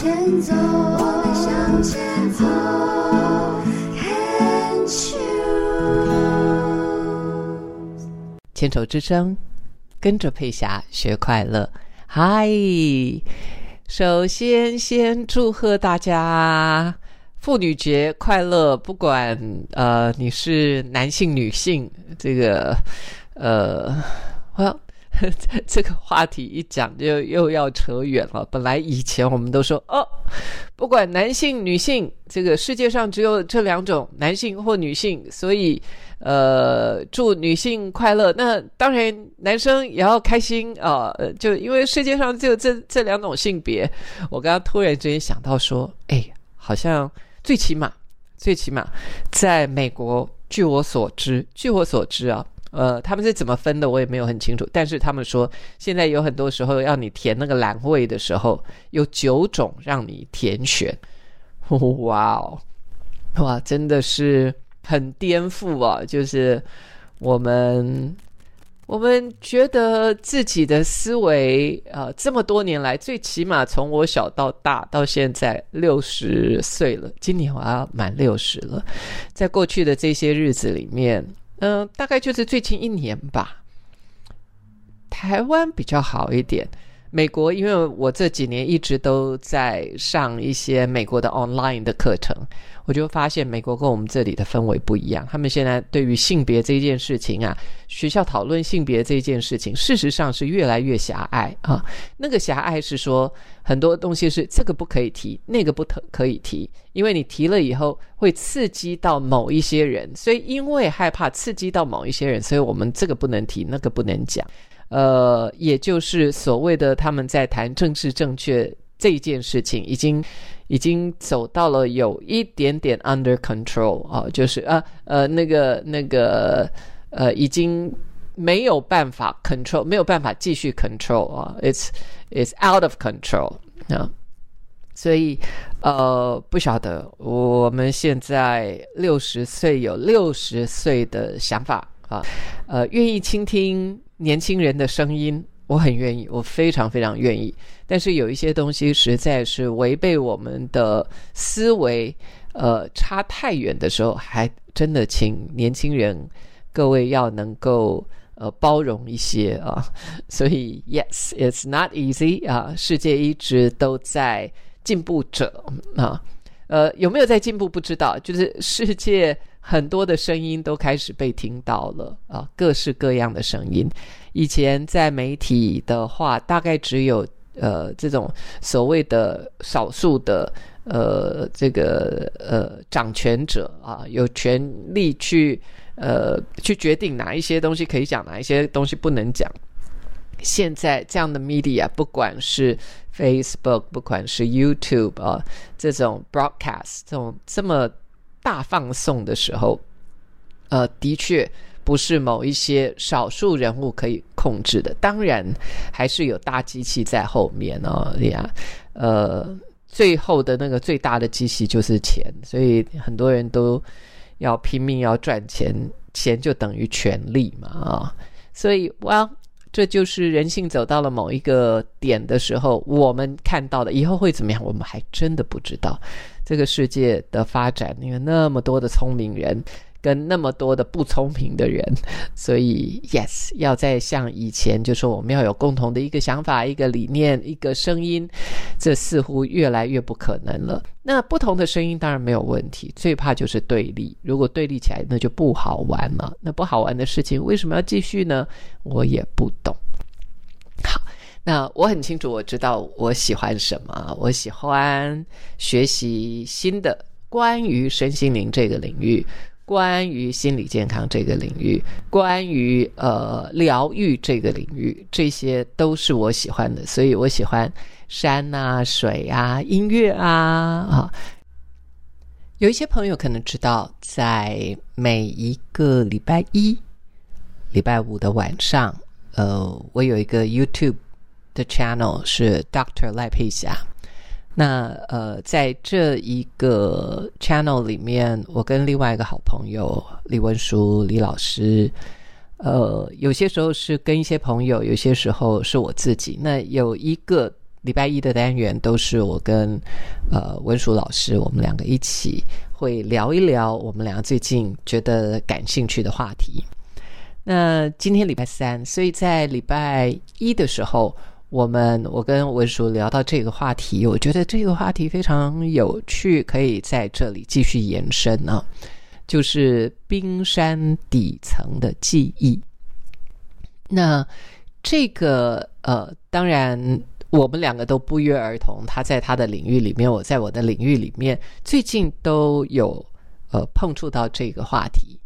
前走，我们向前走。牵手之声，跟着佩霞学快乐。嗨，首先先祝贺大家妇女节快乐！不管呃你是男性女性，这个呃，我 这个话题一讲就又要扯远了。本来以前我们都说哦，不管男性女性，这个世界上只有这两种，男性或女性，所以呃，祝女性快乐。那当然，男生也要开心啊、呃就因为世界上只有这这两种性别。我刚刚突然之间想到说，哎，好像最起码最起码在美国，据我所知，据我所知啊。呃，他们是怎么分的，我也没有很清楚。但是他们说，现在有很多时候要你填那个栏位的时候，有九种让你填选。哇哦，哇，真的是很颠覆啊！就是我们我们觉得自己的思维，呃，这么多年来，最起码从我小到大到现在六十岁了，今年我要满六十了，在过去的这些日子里面，嗯、大概就是最近一年吧，台湾比较好一点。美国，因为我这几年一直都在上一些美国的 online 的课程，我就发现美国跟我们这里的氛围不一样。他们现在对于性别这件事情啊，学校讨论性别这件事情，事实上是越来越狭隘啊。那个狭隘是说很多东西是这个不可以提，那个不可可以提，因为你提了以后会刺激到某一些人，所以因为害怕刺激到某一些人，所以我们这个不能提，那个不能讲。呃，也就是所谓的他们在谈政治正确这件事情，已经已经走到了有一点点 under control 啊，就是呃呃那个那个呃已经没有办法 control，没有办法继续 control 啊，it's it's out of control 啊。所以，呃，不晓得我们现在六十岁有六十岁的想法啊，呃，愿意倾听年轻人的声音，我很愿意，我非常非常愿意。但是有一些东西实在是违背我们的思维，呃，差太远的时候，还真的请年轻人各位要能够呃包容一些啊。所以，yes，it's not easy 啊，世界一直都在进步着啊。呃，有没有在进步不知道，就是世界很多的声音都开始被听到了啊，各式各样的声音。以前在媒体的话，大概只有呃这种所谓的少数的呃这个呃掌权者啊，有权利去呃去决定哪一些东西可以讲，哪一些东西不能讲。现在这样的 media，不管是 Facebook，不管是 YouTube 啊，这种 broadcast，这种这么大放送的时候，呃，的确不是某一些少数人物可以控制的。当然，还是有大机器在后面哦呀，呃，最后的那个最大的机器就是钱，所以很多人都要拼命要赚钱，钱就等于权力嘛啊，所以哇。这就是人性走到了某一个点的时候，我们看到的以后会怎么样，我们还真的不知道。这个世界的发展，因为那么多的聪明人跟那么多的不聪明的人，所以 yes，要再像以前，就说我们要有共同的一个想法、一个理念、一个声音，这似乎越来越不可能了。那不同的声音当然没有问题，最怕就是对立。如果对立起来，那就不好玩了。那不好玩的事情为什么要继续呢？我也不懂。那我很清楚，我知道我喜欢什么。我喜欢学习新的关于身心灵这个领域，关于心理健康这个领域，关于呃疗愈这个领域，这些都是我喜欢的。所以我喜欢山啊、水啊、音乐啊啊。有一些朋友可能知道，在每一个礼拜一、礼拜五的晚上，呃，我有一个 YouTube 的 channel 是 Doctor 赖佩霞。那呃，在这一个 channel 里面，我跟另外一个好朋友李文淑李老师，呃，有些时候是跟一些朋友，有些时候是我自己。那有一个礼拜一的单元都是我跟呃文淑老师，我们两个一起会聊一聊我们两个最近觉得感兴趣的话题。那今天礼拜三，所以在礼拜一的时候，我们我跟文叔聊到这个话题，我觉得这个话题非常有趣，可以在这里继续延伸啊，就是冰山底层的记忆。那这个呃，当然我们两个都不约而同，他在他的领域里面，我在我的领域里面，最近都有呃碰触到这个话题。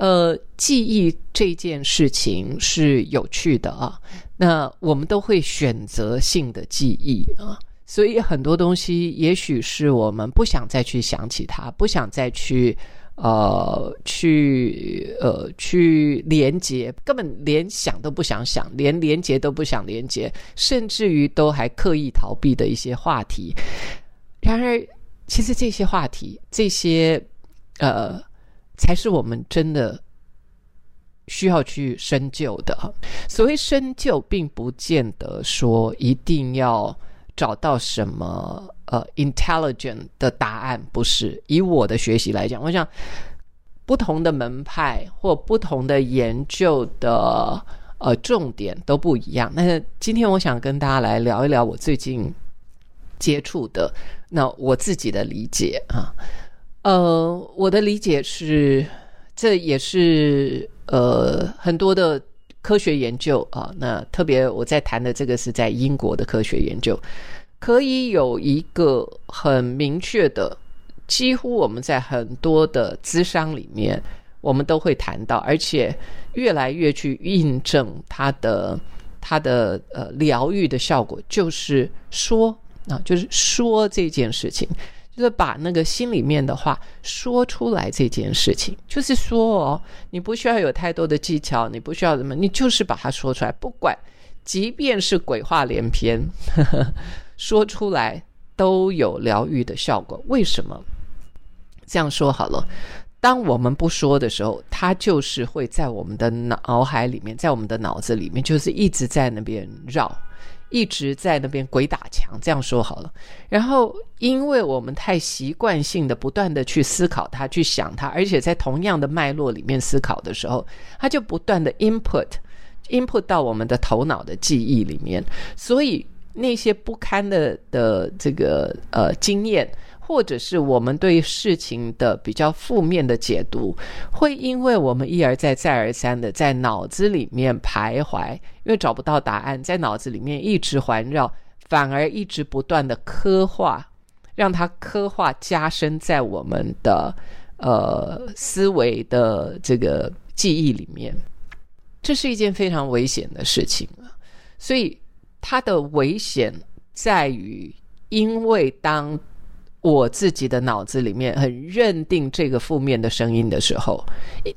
呃，记忆这件事情是有趣的啊。那我们都会选择性的记忆啊，所以很多东西也许是我们不想再去想起它，不想再去呃去呃去连接，根本连想都不想想，连连接都不想连接，甚至于都还刻意逃避的一些话题。然而，其实这些话题，这些呃。才是我们真的需要去深究的。所谓深究，并不见得说一定要找到什么呃 intelligent 的答案，不是。以我的学习来讲，我想不同的门派或不同的研究的呃重点都不一样。那今天我想跟大家来聊一聊我最近接触的那我自己的理解啊。呃，我的理解是，这也是呃很多的科学研究啊。那特别我在谈的这个是在英国的科学研究，可以有一个很明确的，几乎我们在很多的咨商里面，我们都会谈到，而且越来越去印证它的它的呃疗愈的效果，就是说啊，就是说这件事情。就是把那个心里面的话说出来这件事情，就是说哦，你不需要有太多的技巧，你不需要什么，你就是把它说出来，不管，即便是鬼话连篇，说出来都有疗愈的效果。为什么？这样说好了，当我们不说的时候，它就是会在我们的脑海里面，在我们的脑子里面，就是一直在那边绕。一直在那边鬼打墙，这样说好了。然后，因为我们太习惯性的不断的去思考它，去想它，而且在同样的脉络里面思考的时候，它就不断的 input input 到我们的头脑的记忆里面。所以那些不堪的的这个呃经验。或者是我们对事情的比较负面的解读，会因为我们一而再、再而三的在脑子里面徘徊，因为找不到答案，在脑子里面一直环绕，反而一直不断的刻画，让它刻画加深在我们的呃思维的这个记忆里面，这是一件非常危险的事情所以它的危险在于，因为当我自己的脑子里面很认定这个负面的声音的时候，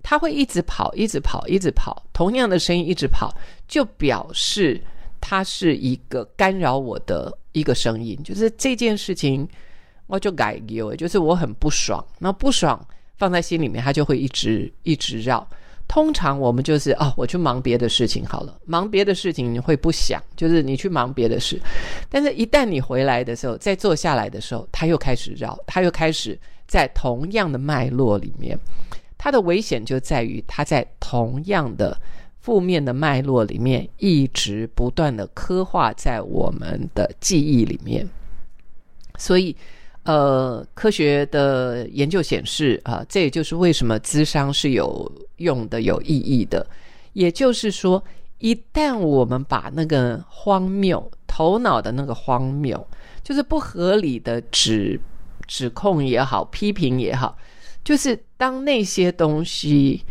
它会一直跑，一直跑，一直跑。同样的声音一直跑，就表示它是一个干扰我的一个声音。就是这件事情，我就改丢，就是我很不爽，那不爽放在心里面，它就会一直一直绕。通常我们就是哦，我去忙别的事情好了，忙别的事情你会不想，就是你去忙别的事，但是一旦你回来的时候，再坐下来的时候，他又开始绕，他又开始在同样的脉络里面，它的危险就在于它在同样的负面的脉络里面一直不断的刻画在我们的记忆里面，所以。呃，科学的研究显示啊，这也就是为什么咨商是有用的、有意义的。也就是说，一旦我们把那个荒谬、头脑的那个荒谬，就是不合理的指指控也好、批评也好，就是当那些东西，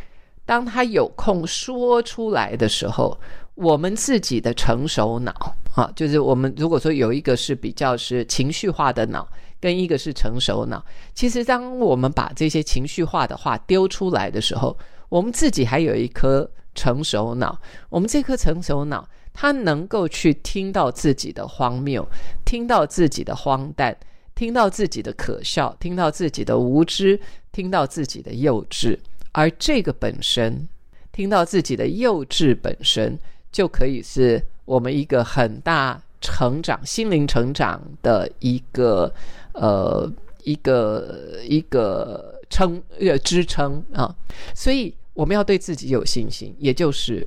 当他有空说出来的时候，我们自己的成熟脑啊，就是我们如果说有一个是比较是情绪化的脑。跟一个是成熟脑，其实当我们把这些情绪化的话丢出来的时候，我们自己还有一颗成熟脑。我们这颗成熟脑，它能够去听到自己的荒谬，听到自己的荒诞，听到自己的可笑，听到自己的无知，听到自己的幼稚。而这个本身，听到自己的幼稚本身，就可以是我们一个很大成长、心灵成长的一个呃一个一个撑一个支撑啊，所以我们要对自己有信心，也就是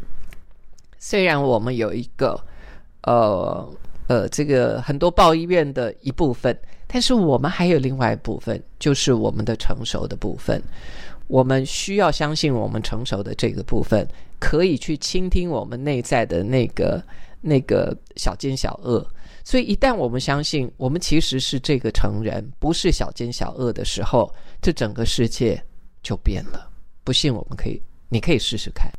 虽然我们有一个呃呃这个很多报医院的一部分，但是我们还有另外一部分，就是我们的成熟的部分。我们需要相信我们成熟的这个部分，可以去倾听我们内在的那个那个小奸小恶。所以，一旦我们相信我们其实是这个成人，不是小奸小恶的时候，这整个世界就变了。不信，我们可以，你可以试试看。